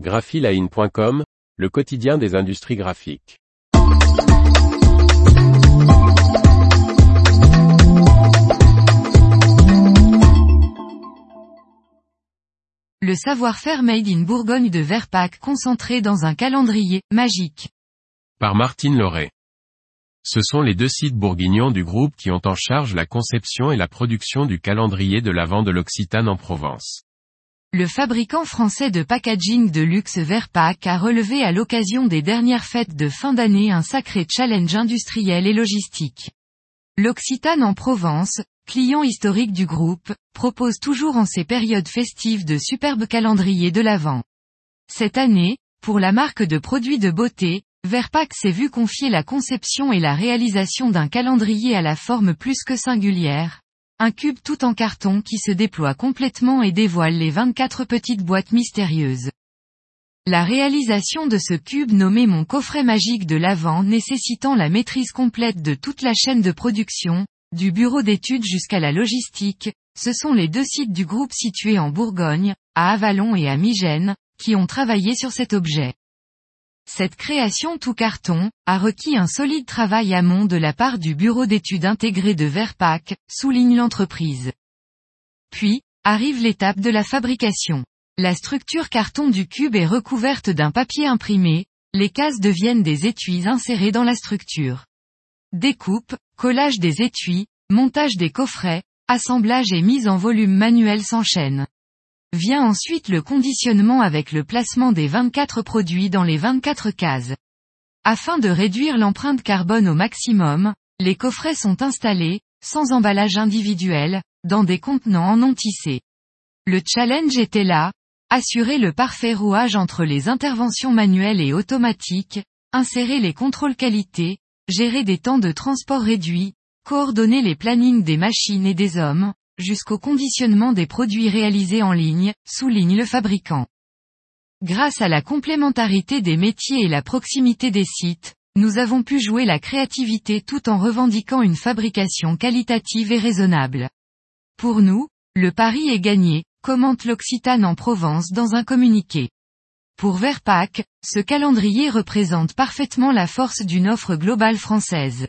graphiline.com, le quotidien des industries graphiques. Le savoir-faire made in Bourgogne de Verpac concentré dans un calendrier magique. Par Martine Lauré. Ce sont les deux sites bourguignons du groupe qui ont en charge la conception et la production du calendrier de l'Avent de l'Occitane en Provence. Le fabricant français de packaging de luxe Verpac a relevé à l'occasion des dernières fêtes de fin d'année un sacré challenge industriel et logistique. L'Occitane en Provence, client historique du groupe, propose toujours en ces périodes festives de superbes calendriers de l'Avent. Cette année, pour la marque de produits de beauté, Verpac s'est vu confier la conception et la réalisation d'un calendrier à la forme plus que singulière. Un cube tout en carton qui se déploie complètement et dévoile les 24 petites boîtes mystérieuses. La réalisation de ce cube nommé mon coffret magique de l'avant nécessitant la maîtrise complète de toute la chaîne de production, du bureau d'études jusqu'à la logistique, ce sont les deux sites du groupe situés en Bourgogne, à Avalon et à Migène, qui ont travaillé sur cet objet. Cette création tout carton, a requis un solide travail amont de la part du bureau d'études intégré de Verpac, souligne l'entreprise. Puis, arrive l'étape de la fabrication. La structure carton du cube est recouverte d'un papier imprimé, les cases deviennent des étuis insérés dans la structure. Découpe, collage des étuis, montage des coffrets, assemblage et mise en volume manuel s'enchaînent. Vient ensuite le conditionnement avec le placement des 24 produits dans les 24 cases. Afin de réduire l'empreinte carbone au maximum, les coffrets sont installés, sans emballage individuel, dans des contenants en non tissé. Le challenge était là, assurer le parfait rouage entre les interventions manuelles et automatiques, insérer les contrôles qualité, gérer des temps de transport réduits, coordonner les plannings des machines et des hommes, jusqu'au conditionnement des produits réalisés en ligne, souligne le fabricant. Grâce à la complémentarité des métiers et la proximité des sites, nous avons pu jouer la créativité tout en revendiquant une fabrication qualitative et raisonnable. Pour nous, le pari est gagné, commente l'Occitane en Provence dans un communiqué. Pour Verpac, ce calendrier représente parfaitement la force d'une offre globale française.